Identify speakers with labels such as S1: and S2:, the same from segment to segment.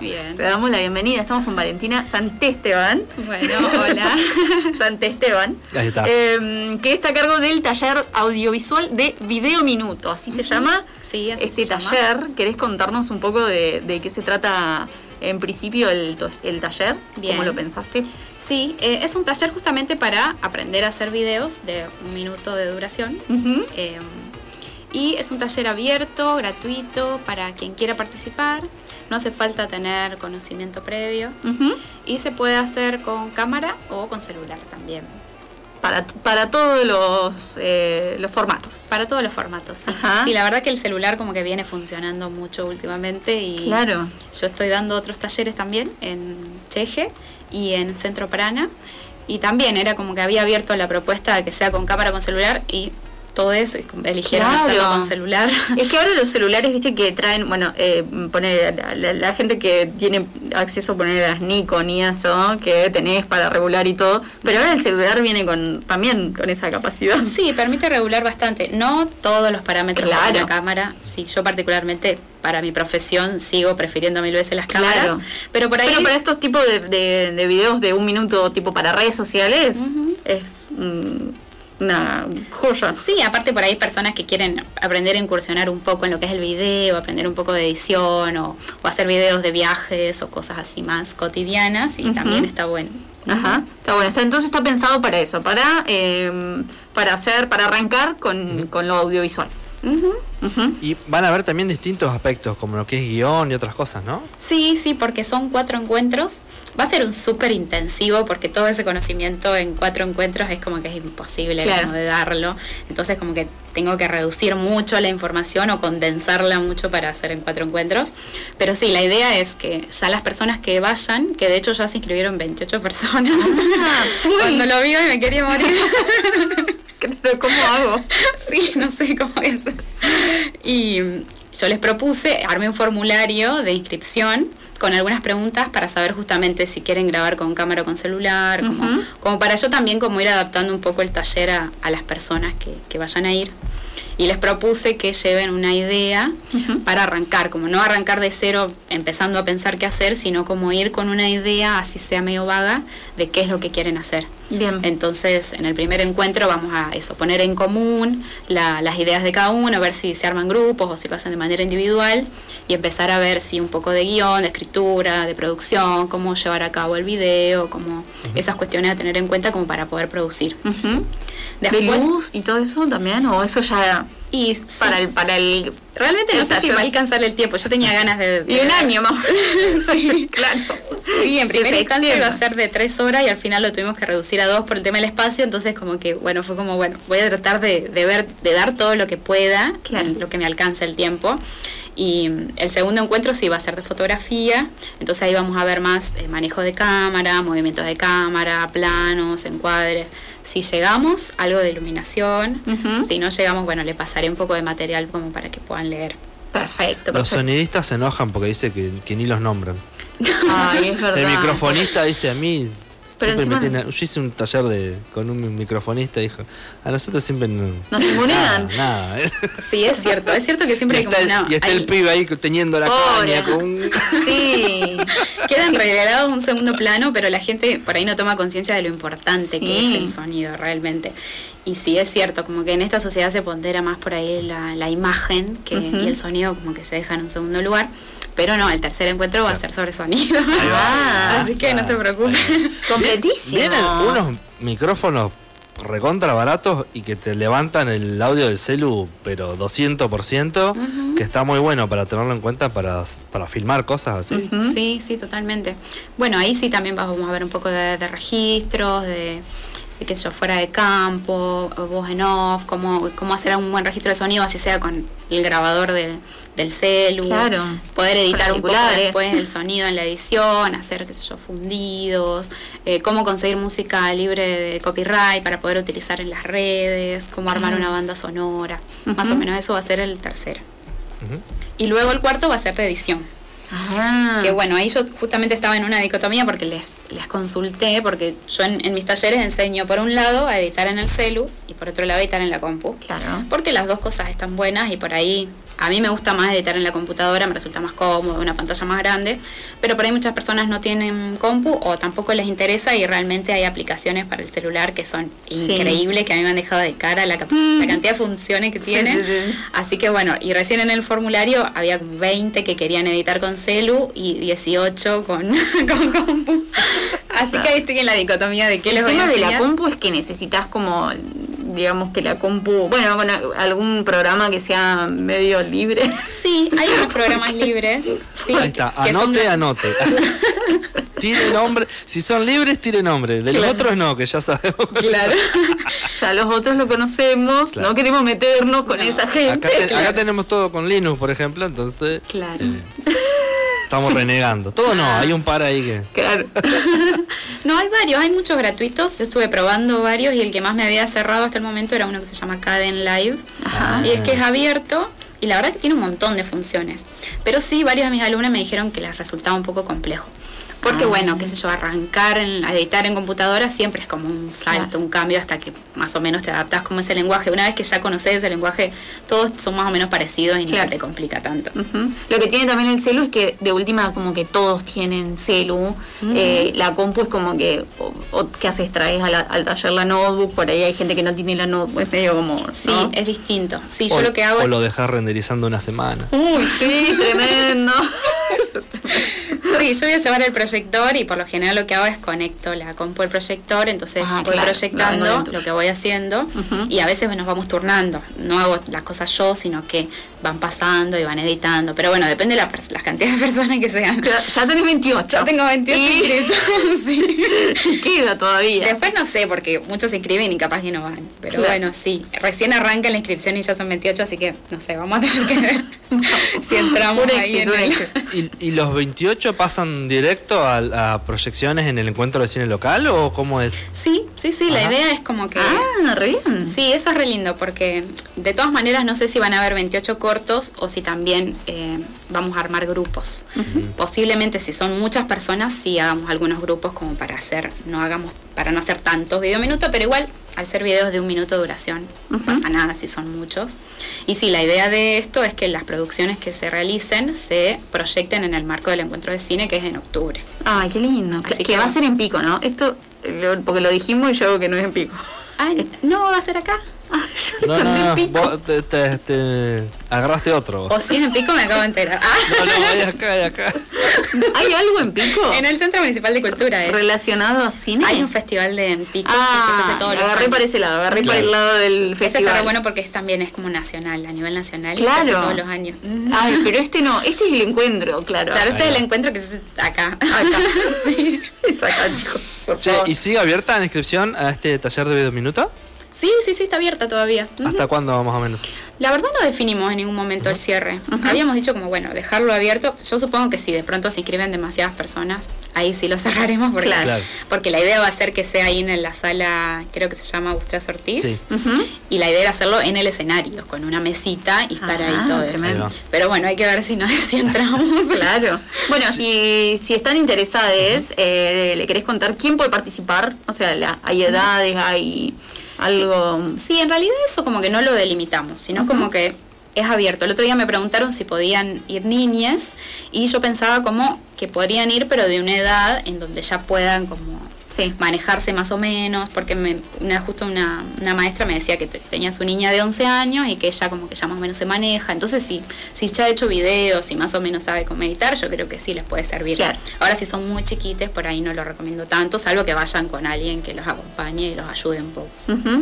S1: Bien.
S2: Te damos la bienvenida. Estamos con Valentina Santesteban.
S1: Bueno, hola.
S2: Santesteban.
S3: Ahí está.
S2: eh, que está a cargo del taller audiovisual de Video Minuto, así se llama.
S1: Sí, así
S2: Ese
S1: se llama.
S2: taller. ¿Querés contarnos un poco de, de qué se trata en principio el, taller?
S1: Bien.
S2: ¿Cómo lo pensaste?
S1: Sí, eh, es un taller justamente para aprender a hacer videos de un minuto de duración. Eh, y es un taller abierto, gratuito, para quien quiera participar. No hace falta tener conocimiento previo. Y se puede hacer con cámara o con celular también.
S2: para, para todos los, eh, los formatos.
S1: Para todos los formatos. Sí.
S2: Ajá.
S1: Sí, la verdad que el celular como que viene funcionando mucho últimamente y
S2: Claro.
S1: yo estoy dando otros talleres también en Cheje y en Centro Prana y también era como que había abierto la propuesta de que sea con cámara con celular y todos eligieron
S2: Claro.
S1: hacerlo con celular.
S2: Es que ahora los celulares, viste, que traen, bueno, eh, poner la, la- la gente que tiene acceso a poner a las Nikon y eso, que tenés para regular y todo, pero ahora el celular viene con también con esa capacidad.
S1: Sí, permite regular bastante. No todos los parámetros
S2: Claro.
S1: de la cámara. Sí, yo particularmente para mi profesión sigo prefiriendo mil veces las cámaras.
S2: Claro.
S1: Pero por ahí.
S2: Pero para estos tipos de, de- de videos de un minuto, tipo para redes sociales, es mm, una joya.
S1: Sí, aparte por ahí hay personas que quieren aprender a incursionar un poco en lo que es el video, aprender un poco de edición o, o hacer videos de viajes o cosas así más cotidianas y también está bueno.
S2: Ajá, está bueno. Está, entonces está pensado para eso, para, eh, para hacer, para arrancar con, con lo audiovisual.
S1: Ujú.
S2: Ujú.
S3: Y van a haber también distintos aspectos, como lo que es guion y otras cosas, ¿no?
S1: Sí, sí, porque son cuatro encuentros. Va a ser un súper intensivo porque todo ese conocimiento en cuatro encuentros es como que es imposible
S2: Claro.
S1: como de darlo. Entonces como que tengo que reducir mucho la información o condensarla mucho para hacer en cuatro encuentros. Pero sí, la idea es que ya las personas que vayan, que de hecho ya se inscribieron 28 personas,
S2: Ah,
S1: cuando lo vi me quería morir.
S2: Pero ¿cómo hago?
S1: Sí, no sé cómo voy a hacer. Y yo les propuse, armé un formulario de inscripción con algunas preguntas para saber justamente si quieren grabar con cámara o con celular, como, como para yo también como ir adaptando un poco el taller a, a las personas que, que vayan a ir. Y les propuse que lleven una idea para arrancar, como no arrancar de cero empezando a pensar qué hacer, sino como ir con una idea, así sea medio vaga, de qué es lo que quieren hacer.
S2: Bien.
S1: Entonces, en el primer encuentro vamos a eso, poner en común la- las ideas de cada uno, a ver si se arman grupos o si lo hacen de manera individual y empezar a ver si un poco de guion, de escritura, de producción, cómo llevar a cabo el video, como esas cuestiones a tener en cuenta como para poder producir.
S2: ¿De
S1: Después-
S2: luz y todo eso también? ¿O eso ya
S1: Y
S2: para el... Para el
S1: realmente no sé si va a alcanzar el tiempo. Yo tenía ganas de...
S2: Y un año más.
S1: Sí,
S2: claro.
S1: Sí, en primera instancia iba a ser de tres horas y al final lo tuvimos que reducir a dos por el tema del espacio, entonces como que, bueno, fue como, bueno, voy a tratar de, de ver, de dar todo lo que pueda,
S2: Claro.
S1: en lo que me alcance el tiempo. Y mm, el segundo encuentro sí va a ser de fotografía, entonces ahí vamos a ver más eh, manejo de cámara, movimientos de cámara, planos, encuadres. Si llegamos, algo de iluminación, si no llegamos, bueno, le pasaré un poco de material como para que puedan leer.
S2: Perfecto,
S3: Los sonidistas se enojan porque dice que, que ni los nombran.
S2: Ay, es verdad.
S3: El microfonista dice a mí.
S2: Pero
S3: siempre me
S2: encima-
S3: tiene- yo hice un taller de, con un microfonista dijo, a nosotros siempre no,
S2: Nos ningunean.
S3: Nada, nada.
S1: Sí, es cierto, es cierto que siempre
S3: y
S1: hay
S3: está,
S1: como
S3: el-
S1: una...
S3: y está
S1: hay-
S3: el pibe ahí teniendo la
S2: Pobre.
S3: caña con un-
S2: Sí.
S1: Quedan revelados un segundo plano, pero la gente por ahí no toma conciencia de lo importante que es el sonido realmente. Y sí, es cierto, como que en esta sociedad se pondera más por ahí la, la imagen que, y el sonido como que se deja en un segundo lugar. Pero no, el tercer encuentro va a ser sobre sonido.
S2: va.
S1: Así que no se preocupen.
S2: Completísimo.
S3: Vienen unos micrófonos recontra baratos y que te levantan el audio del celu, pero 200%, que está muy bueno para tenerlo en cuenta para, para filmar cosas así.
S1: Sí, sí, totalmente. Bueno, ahí sí también vamos a ver un poco de, de registros, de qué sé yo, fuera de campo, voz en off, cómo, cómo hacer un buen registro de sonido, así sea con el grabador del, del celu.
S2: Claro.
S1: Poder editar un poco
S2: Particulares.
S1: después el sonido en la edición, hacer, qué sé yo, fundidos, eh, cómo conseguir música libre de copyright para poder utilizar en las redes, cómo armar una banda sonora. Más o menos eso va a ser el tercero. Y luego el cuarto va a ser de edición.
S2: Ajá.
S1: Que bueno, ahí yo justamente estaba en una dicotomía porque les, les consulté, porque yo en, en mis talleres enseño por un lado a editar en el celu y por otro lado a editar en la compu.
S2: Claro.
S1: Porque las dos cosas están buenas y por ahí A mí me gusta más editar en la computadora, me resulta más cómodo, una pantalla más grande, pero por ahí muchas personas no tienen compu o tampoco les interesa y realmente hay aplicaciones para el celular que son increíbles, que a mí me han dejado de cara la, la cantidad de funciones que tiene. Así que bueno, y recién en el formulario había 20 que querían editar con celu y 18 con, con compu. Así que ahí estoy en la dicotomía de qué les voy a
S2: El tema de la compu es que necesitas como digamos que la compu, bueno, con algún programa que sea medio libre.
S1: Sí, hay unos programas libres. Sí,
S3: Ahí está, anote, anote. tire nombre, si son libres, tire nombre. De los otros no, que ya sabemos.
S2: Claro. ya los otros lo conocemos, no queremos meternos con esa gente.
S3: Acá, tenemos todo con Linux, por ejemplo, entonces.
S1: Claro.
S3: Eh, estamos renegando. Todo no, hay un par ahí que.
S2: Claro.
S1: no, hay varios, hay muchos gratuitos. Yo estuve probando varios y el que más me había cerrado hasta el momento era uno que se llama Caden Live. Y es que es abierto y la verdad que tiene un montón de funciones. Pero sí, varios de mis alumnos me dijeron que les resultaba un poco complejo. Porque ah. bueno, qué sé yo, arrancar, en, a editar en computadora siempre es como un salto, un cambio hasta que más o menos te adaptas como ese lenguaje. Una vez que ya conoces ese lenguaje, todos son más o menos parecidos y no se te complica tanto.
S2: Lo que tiene también el celu es que de última como que todos tienen celu. Eh, la compu es como que, o, ¿qué haces? Traes al taller la notebook, por ahí hay gente que no tiene la notebook, es medio como...
S1: Sí, es distinto. Sí, yo lo que hago...
S3: O lo dejas renderizando una semana.
S2: Uy, sí, tremendo.
S1: sí, yo voy a llevar el proyector y por lo general lo que hago es conecto la compu al proyector, entonces ah, voy proyectando lo que voy haciendo y a veces nos vamos turnando. No hago las cosas yo, sino que van pasando y van editando. Pero bueno, depende de la las cantidades de personas que sean.
S2: ya tenés 28.
S1: Ya tengo 28
S2: sí. Queda todavía.
S1: Después no sé, porque muchos se inscriben y capaz que no van. Pero bueno, sí. Recién arranca la inscripción y ya son 28, así que no sé, vamos a tener que ver si entramos ahí en el...
S3: ¿Y, ¿Y, los 28 pasan directo a, proyecciones en el encuentro de cine local o cómo es?
S1: Sí, sí, sí, la idea es como que...
S2: Ah, re bien.
S1: Sí, eso es re lindo porque de todas maneras no sé si van a haber 28 cortos o si también eh, vamos a armar grupos. Posiblemente si son muchas personas, sí hagamos algunos grupos como para hacer, no hagamos, para no hacer tantos video minutos, pero igual al ser videos de un minuto de duración, no pasa nada si son muchos. Y sí, la idea de esto es que las producciones que se realicen se proyecten en el marco del encuentro de cine que es en octubre.
S2: Ay, qué lindo. que, va a ser en pico, ¿no? Esto, porque lo dijimos y yo hago que no es en pico.
S1: Ay, no, va a ser acá.
S3: no, no, no, vos te, te, agarraste otro.
S1: O si es en Pico, me acabo de enterar.
S3: No, no, hay acá, hay acá.
S2: ¿Hay algo en Pico?
S1: En el Centro Municipal de Cultura. Es.
S2: ¿Relacionado a cine?
S1: Hay un festival de en Pico
S2: ah, que se hace todos los agarré para ese lado, agarré para el lado del festival.
S1: Ese está bueno porque es, también es como nacional, a nivel nacional. Claro. Y se hace todos los años.
S2: Ay, pero este no, este es el encuentro, claro.
S1: Claro, este es el encuentro que se hace acá. Acá.
S2: sí. Es acá, chicos. Por favor.
S3: ¿Y sigue abierta la inscripción a este taller de video minuto?
S1: Sí, sí, sí, está abierta todavía.
S3: ¿Hasta cuándo más o menos?
S1: La verdad no definimos en ningún momento el cierre. Habíamos dicho como, bueno, dejarlo abierto. Yo supongo que si de pronto se inscriben demasiadas personas, ahí sí lo cerraremos porque, porque la idea va a ser que sea ahí en la sala, creo que se llama Gustavo Ortiz. Y la idea era hacerlo en el escenario, con una mesita y estar ahí ah, todo eso. Pero bueno, hay que ver si, no, si entramos.
S2: claro. Bueno, si, si están interesados, eh, ¿le querés contar quién puede participar? O sea, hay edades, hay algo...
S1: Sí, en realidad eso como que no lo delimitamos, sino como que es abierto. El otro día me preguntaron si podían ir niñas y yo pensaba como que podrían ir pero de una edad en donde ya puedan como manejarse más o menos, porque me, una, justo una, una, maestra me decía que tenía su niña de 11 años y que ella como que ya más o menos se maneja. Entonces, sí, si ya ha hecho videos y más o menos sabe cómo meditar, yo creo que sí les puede servir. Ahora, si son muy chiquites, por ahí no lo recomiendo tanto, salvo que vayan con alguien que los acompañe y los ayude un poco.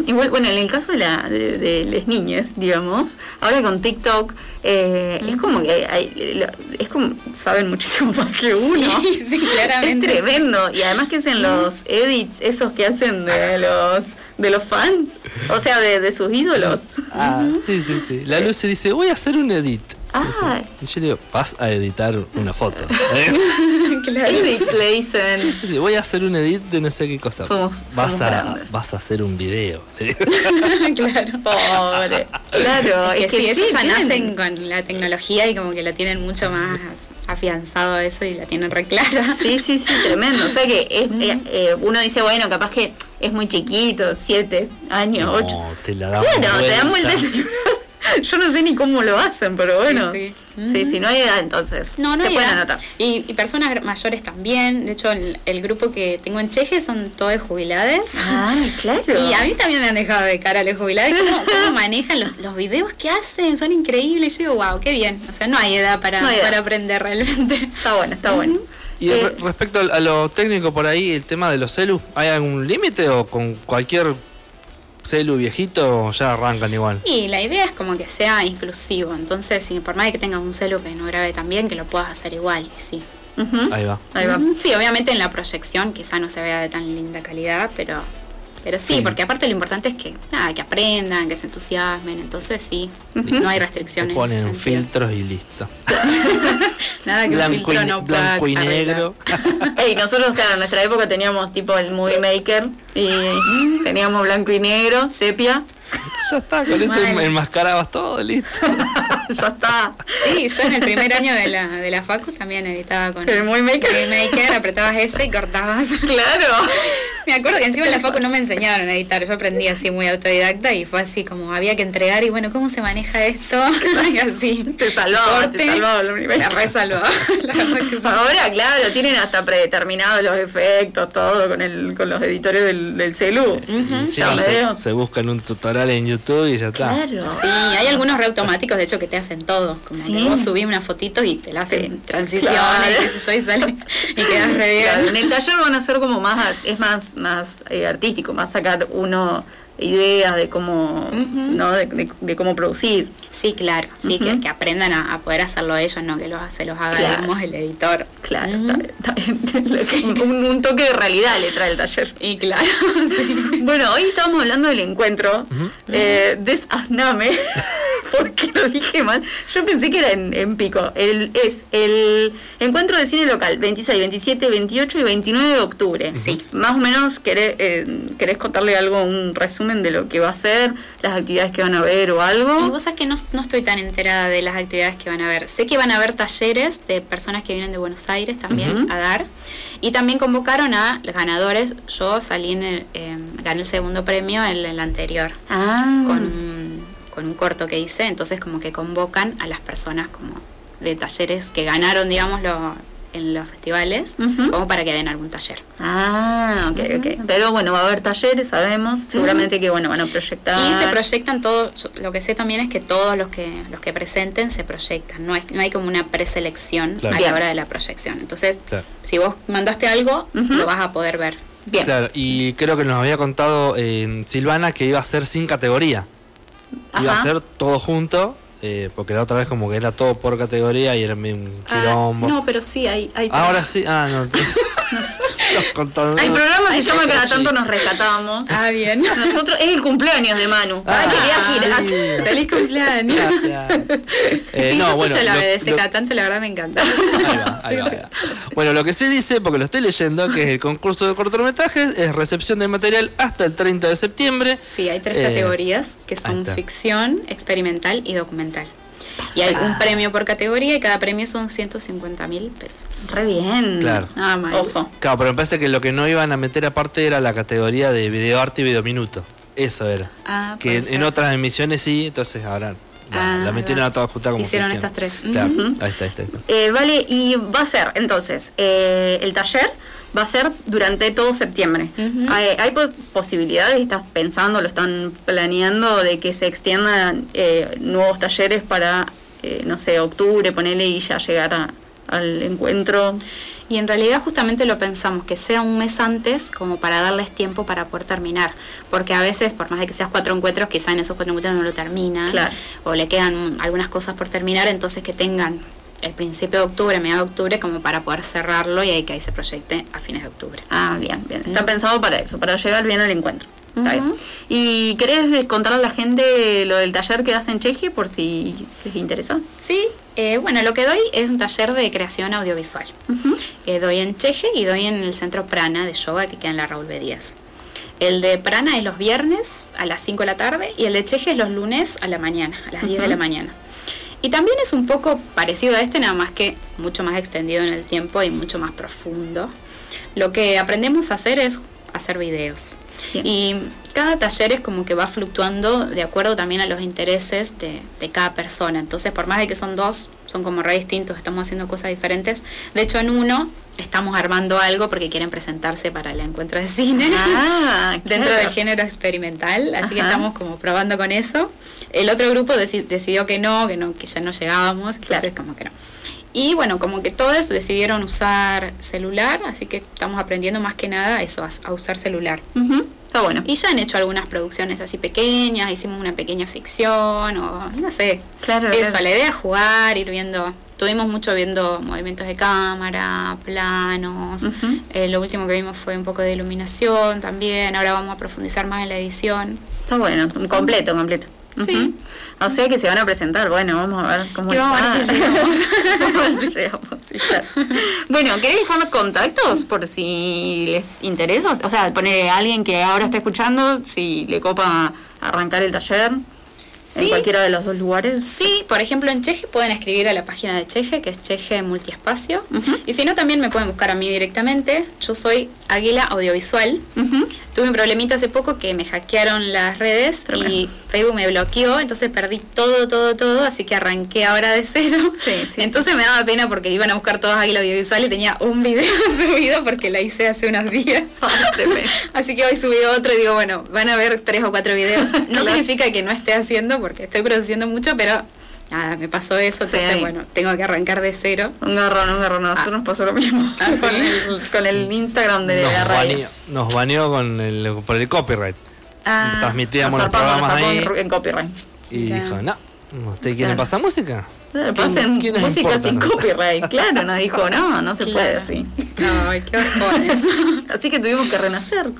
S2: Igual, bueno, en el caso de, la, de, las niñas, digamos, ahora con TikTok, eh, es como que hay, es como, saben muchísimo más que uno.
S1: Sí, claramente.
S2: Es tremendo. Y además que es en los edits esos que hacen de los de los fans, o sea, de, de sus ídolos.
S3: Ah, sí, sí, sí. La luz se dice, voy a hacer un edit.
S2: Ah.
S3: Y yo le digo, vas a editar una foto.
S2: claro. Edits le dicen. Sí,
S3: sí, voy a hacer un edit de no sé qué cosa.
S2: Somos,
S3: vas, a, vas a hacer un video.
S1: claro.
S2: Pobre. Claro,
S1: es que, ellos ya nacen con la tecnología y como que la tienen mucho más afianzado eso y la tienen re clara.
S2: Sí, sí, sí, tremendo. O sea que es, eh, eh, uno dice, bueno, capaz que es muy chiquito, siete años, ocho.
S3: te la da
S2: Claro, te dan vueltas Yo no sé ni cómo lo hacen, pero
S1: Sí,
S2: bueno.
S1: sí.
S2: Sí, sí, no hay edad entonces.
S1: No, no
S2: Se
S1: hay
S2: pueden
S1: edad.
S2: anotar.
S1: Y, y personas mayores también. De hecho, el, el grupo que tengo en Cheje son todos jubilados.
S2: Ah, claro.
S1: Y a mí también me han dejado de cara a los jubilados. ¿Cómo, cómo manejan los, los videos que hacen? Son increíbles. Yo digo, wow, qué bien. O sea, no hay edad para,
S2: No hay edad.
S1: para aprender realmente.
S2: Está bueno, está bueno.
S3: Y
S2: Eh,
S3: re- respecto a lo técnico por ahí, el tema de los celus, ¿hay algún límite o con cualquier celu viejito ya arrancan igual?
S1: Y la idea es como que sea inclusivo. Entonces, si por más de que tengas un celu que no grabe tan bien, que lo puedas hacer igual. y Sí.
S3: Ahí va.
S2: Ahí va.
S1: Sí, obviamente en la proyección quizá no se vea de tan linda calidad, pero pero sí,
S3: Sí.
S1: porque aparte lo importante es que nada, que aprendan, que se entusiasmen, entonces sí, no hay restricciones. en
S3: ponen
S1: ese sentido.
S3: filtros y listo.
S1: Nada que un
S3: Blanco y,
S1: filtro
S3: ne-
S1: no pueda
S3: blanco y negro.
S2: Ey, nosotros, claro, en nuestra época teníamos tipo el Movie Maker y teníamos blanco y negro, sepia.
S3: ya está, con eso enmascarabas todo, listo.
S2: ya está.
S1: Sí, yo en el primer año de la, de la Facu también editaba con
S2: ¿El Movie Maker?
S1: Movie Maker, apretabas ese y cortabas.
S2: Claro.
S1: Me acuerdo que encima en la Facu no me enseñaron a editar, yo aprendí así muy autodidacta y fue así como había que entregar y bueno, ¿cómo se maneja esto? y así.
S2: Te salvaba, te el Movie
S1: La
S2: Maker.
S1: re salvaba, la verdad que sí.
S2: Ahora, claro, tienen hasta predeterminados los efectos, todo con el con los editores del, del celu.
S3: Sí, se, buscan un tutorial en YouTube y ya está.
S2: Claro.
S1: Sí, hay algunos re automáticos, de hecho, que te hacen todo. Como
S2: Sí.
S1: que vos subís una fotito y te la hacen
S2: Sí,
S1: transiciones,
S2: claro.
S1: qué sé yo, y sale y quedas re bien.
S2: Claro, en el taller van a ser como más, es más, más eh, artístico, más sacar uno ideas de cómo. ¿no? De, de- de cómo producir.
S1: Sí, claro, sí, que, aprendan a, a poder hacerlo ellos, no que los, se los haga,
S2: Claro.
S1: digamos, el editor.
S2: Claro, está está bien. un, un toque de realidad le trae el taller.
S1: Y claro, sí.
S2: Bueno, hoy estábamos hablando del encuentro. eh, desazname, porque lo dije mal. Yo pensé que era en, en pico. El, es el encuentro de cine local, 26, 27, 28 y 29 de octubre.
S1: Sí.
S2: Más o menos, ¿querés, eh, ¿querés contarle algo, un resumen de lo que va a ser, las actividades que van a ver o
S1: Y
S2: algo?
S1: vos sabés que no, no estoy tan enterada de las actividades que van a haber. Sé que van a haber talleres de personas que vienen de Buenos Aires también
S2: Ujú.
S1: a dar. Y también convocaron a los ganadores. Yo salí en el, eh, gané el segundo premio en el anterior.
S2: Ah,
S1: con un, con un corto que hice, entonces como que convocan a las personas como de talleres que ganaron, digamos, lo- en los festivales, como para que den algún taller.
S2: Ah, ok, ok. Pero bueno, va a haber talleres, sabemos. Seguramente que bueno, van a proyectar.
S1: Y se proyectan todos, yo- lo que sé también es que todos los que los que presenten se proyectan, no hay, no hay como una preselección
S3: Claro.
S1: a la hora de la proyección. Entonces,
S3: Claro.
S1: si vos mandaste algo, lo vas a poder ver.
S2: Bien.
S3: Claro, y creo que nos había contado eh, Silvana que iba a ser sin categoría. Iba
S2: Ajá.
S3: a ser todo junto, eh, porque la otra vez como que era todo por categoría y era un quilombo.
S1: Ah, no, pero sí, hay, hay
S3: Ahora sí, ah, no, entonces nos contó-
S2: El programa se llama Cada tanto nos rescatamos.
S1: Ah, bien.
S2: Nosotros, es el cumpleaños de Manu.
S3: Ah,
S2: Ah, quería.
S1: Feliz cumpleaños.
S3: Gracias. Eh,
S1: sí,
S3: no,
S1: yo
S3: bueno,
S1: escucho la
S3: lo-
S1: BDC
S3: lo-
S1: cada tanto, la verdad me encanta.
S3: Ahí va, ahí
S1: Sí,
S3: va,
S1: sí.
S3: ahí va. Bueno, lo que sí dice, porque lo estoy leyendo, que es el concurso de cortometrajes, es recepción de material hasta el 30 de septiembre.
S1: Sí, hay tres
S3: Eh,
S1: categorías que son ficción, experimental y documental. Y hay un premio por categoría y cada premio son 150 mil pesos.
S2: Re bien.
S3: Claro.
S1: Nada mal.
S2: Ojo.
S3: Claro, pero me parece que lo que no iban a meter aparte era la categoría de videoarte y videominuto. Eso era.
S1: Ah,
S3: que en, otras emisiones sí, entonces ahora bueno,
S1: Ah,
S3: la metieron a todas juntas como
S1: Hicieron estas tres.
S3: Claro, ahí está, ahí está. ahí está.
S2: Eh, vale, y va a ser, entonces, eh, el taller va a ser durante todo septiembre. ¿Hay, hay pos- posibilidades, estás pensando, lo están planeando, de que se extiendan eh, nuevos talleres para, eh, no sé, octubre, ponerle y ya llegar a- al encuentro?
S1: Y en realidad justamente lo pensamos, que sea un mes antes como para darles tiempo para poder terminar. Porque a veces, por más de que seas cuatro encuentros, quizá en esos cuatro encuentros no lo terminan.
S2: Claro.
S1: O le quedan algunas cosas por terminar, entonces que tengan el principio de octubre, mediados de octubre, como para poder cerrarlo y ahí que ahí se proyecte a fines de octubre.
S2: Ah, bien, bien. Está pensado para eso, para llegar bien al encuentro. ¿Y querés contarle a la gente lo del taller que das en Cheje por si les interesa?
S1: Sí, eh, bueno, lo que doy es un taller de creación audiovisual. Eh, doy en Cheje y doy en el centro Prana de yoga que queda en la Raúl B. Díaz. El de Prana es los viernes a las 5 de la tarde y el de Cheje es los lunes a la mañana, a las 10 de la mañana. Y también es un poco parecido a este, nada más que mucho más extendido en el tiempo y mucho más profundo. Lo que aprendemos a hacer es hacer videos.
S2: Bien.
S1: Y cada taller es como que va fluctuando de acuerdo también a los intereses de, de cada persona. Entonces, por más de que son dos, son como re distintos, estamos haciendo cosas diferentes. De hecho, en uno estamos armando algo porque quieren presentarse para el encuentro de cine.
S2: Ah,
S1: dentro
S2: claro.
S1: del género experimental, así que estamos como probando con eso. El otro grupo deci- decidió que no, que no, que ya no llegábamos, entonces
S2: Claro.
S1: como que no. Y bueno, como que todos decidieron usar celular, así que estamos aprendiendo más que nada eso, a, a usar celular.
S2: Está bueno.
S1: Y ya han hecho algunas producciones así pequeñas, hicimos una pequeña ficción o no sé.
S2: Claro,
S1: Eso,
S2: claro.
S1: la idea es jugar, ir viendo. Tuvimos mucho viendo movimientos de cámara, planos. Eh, lo último que vimos fue un poco de iluminación también. Ahora vamos a profundizar más en la edición.
S2: Está bueno, completo, completo.
S1: Sí.
S2: Ujú. O sea que se van a presentar, bueno, vamos a ver cómo
S1: Y vamos a ver si llegamos.
S2: vamos a ver si llegamos, sí. Bueno, ¿querés dejar los contactos por si les interesa? O sea, poner a alguien que ahora está escuchando, si le copa arrancar el taller en
S1: Sí.
S2: cualquiera de los dos lugares.
S1: Sí, por ejemplo en Cheje pueden escribir a la página de Cheje, que es Cheje Multiespacio.
S2: Ujú.
S1: Y si no, también me pueden buscar a mí directamente. Yo soy Águila Audiovisual.
S2: Ujú.
S1: Tuve un problemita hace poco que me hackearon las redes
S2: Tremendo.
S1: y Facebook me bloqueó, entonces perdí todo, todo, todo, así que arranqué ahora de cero.
S2: Sí, sí,
S1: entonces me daba pena porque iban a buscar todos Águila Audiovisual y tenía un video subido porque la hice hace unos días.
S2: Tremendo.
S1: Así que hoy subí otro y digo, bueno, van a ver tres o cuatro videos. No
S2: Claro.
S1: significa que no esté haciendo porque estoy produciendo mucho, pero nada, me pasó eso,
S2: Sí.
S1: entonces bueno, tengo que arrancar de cero.
S2: Un garrón, un garrón. A nosotros nos pasó lo mismo.
S1: Ah,
S2: con,
S1: ¿sí?
S2: el, con el Instagram de la
S3: Nos
S2: radio.
S3: baneó, nos baneó con el, por el copyright.
S2: Ah,
S3: Transmitíamos los programas ahí.
S2: en copyright.
S3: Y dijo, no, ¿usted quiere
S2: Claro.
S3: pasar música?
S2: Claro,
S3: ¿Quién-
S2: pasen
S3: quién
S2: música
S3: importa?
S2: sin copyright. Claro, nos dijo, no, no se puede así.
S1: Ay, qué bajones.
S2: Así que tuvimos que renacer.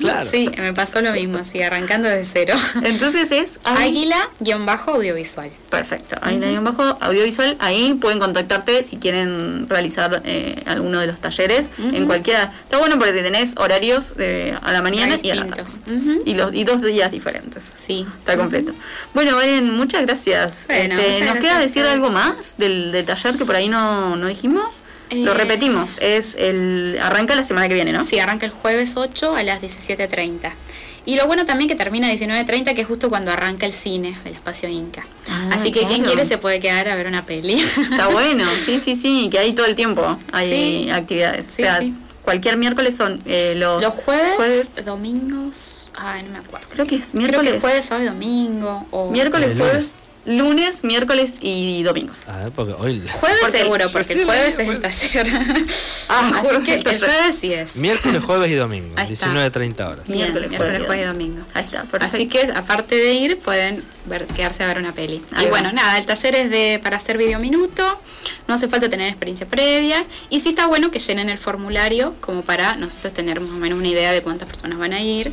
S3: Claro.
S1: Sí, me pasó lo mismo, sí, arrancando de cero.
S2: Entonces es
S1: Águila-audiovisual.
S2: Perfecto. Hay un bajo audiovisual. Ahí pueden contactarte si quieren realizar eh, alguno de los talleres. En cualquiera. Está bueno porque tenés horarios de, a la mañana y a la tarde. Y, los, y dos días diferentes.
S1: Sí.
S2: Está completo. Bueno, Valen, muchas gracias.
S1: Bueno,
S2: Este,
S1: muchas
S2: ¿Nos
S1: gracias
S2: queda decir. Algo más del, del taller que por ahí no, no dijimos? Lo
S1: Eh,
S2: repetimos, es el arranca la semana que viene, ¿no?
S1: Sí, arranca el jueves 8 a las 17.30. Y lo bueno también que termina a 19.30, que es justo cuando arranca el cine del espacio Inca.
S2: Ah,
S1: Así que quien quiere se puede quedar a ver una peli.
S2: Está bueno, sí, sí, sí, que ahí todo el tiempo hay
S1: Sí.
S2: actividades.
S1: Sí,
S2: o sea,
S1: sí.
S2: cualquier miércoles son eh, los,
S1: Los jueves, domingos, ay, no me acuerdo.
S2: creo que es
S1: Creo
S2: miércoles,
S1: que jueves, sábado y domingo. O
S2: miércoles,
S3: Eh,
S2: jueves, lunes, miércoles y domingos.
S3: A ver, porque hoy...
S1: Jueves
S2: Porque-
S1: seguro, porque el
S3: sí,
S1: jueves
S3: la-
S1: es el taller.
S2: Ah,
S1: Así
S2: jueves
S1: que
S2: el
S1: el
S2: taller.
S1: jueves sí es.
S3: Miércoles, jueves y domingo,
S1: Ahí está.
S3: 19.30 horas.
S2: Miércoles,
S1: miércoles,
S2: jueves y
S1: jueves y domingo.
S2: Ahí está, perfecto.
S1: Así que aparte de ir, pueden ver, quedarse a ver una peli.
S2: Ahí
S1: y
S2: va.
S1: bueno, nada, el taller es de para hacer video minuto, no hace falta tener experiencia previa. Y sí está bueno que llenen el formulario como para nosotros tener más o menos una idea de cuántas personas van a ir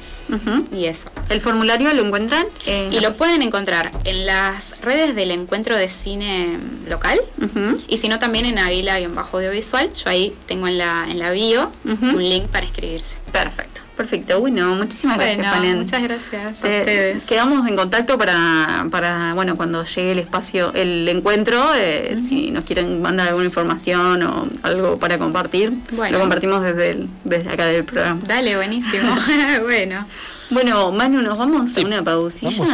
S1: y eso.
S2: El formulario lo encuentran en...
S1: Y lo pueden encontrar en las redes del encuentro de cine local.
S2: Ujú.
S1: Y si no, también en Águila-audiovisual. Yo ahí tengo en la, en la bio un link para inscribirse.
S2: Perfecto, perfecto. Bueno, muchísimas gracias, Valen.
S1: muchas gracias a
S2: Eh,
S1: ustedes.
S2: quedamos en contacto para, para, bueno, cuando llegue el espacio, el encuentro, eh, si nos quieren mandar alguna información o algo para compartir,
S1: Bueno.
S2: lo compartimos desde, el- desde acá del programa.
S1: Dale, buenísimo. bueno.
S2: Bueno, Manu, ¿nos vamos
S3: Sí,
S2: a una pausilla?
S3: vamos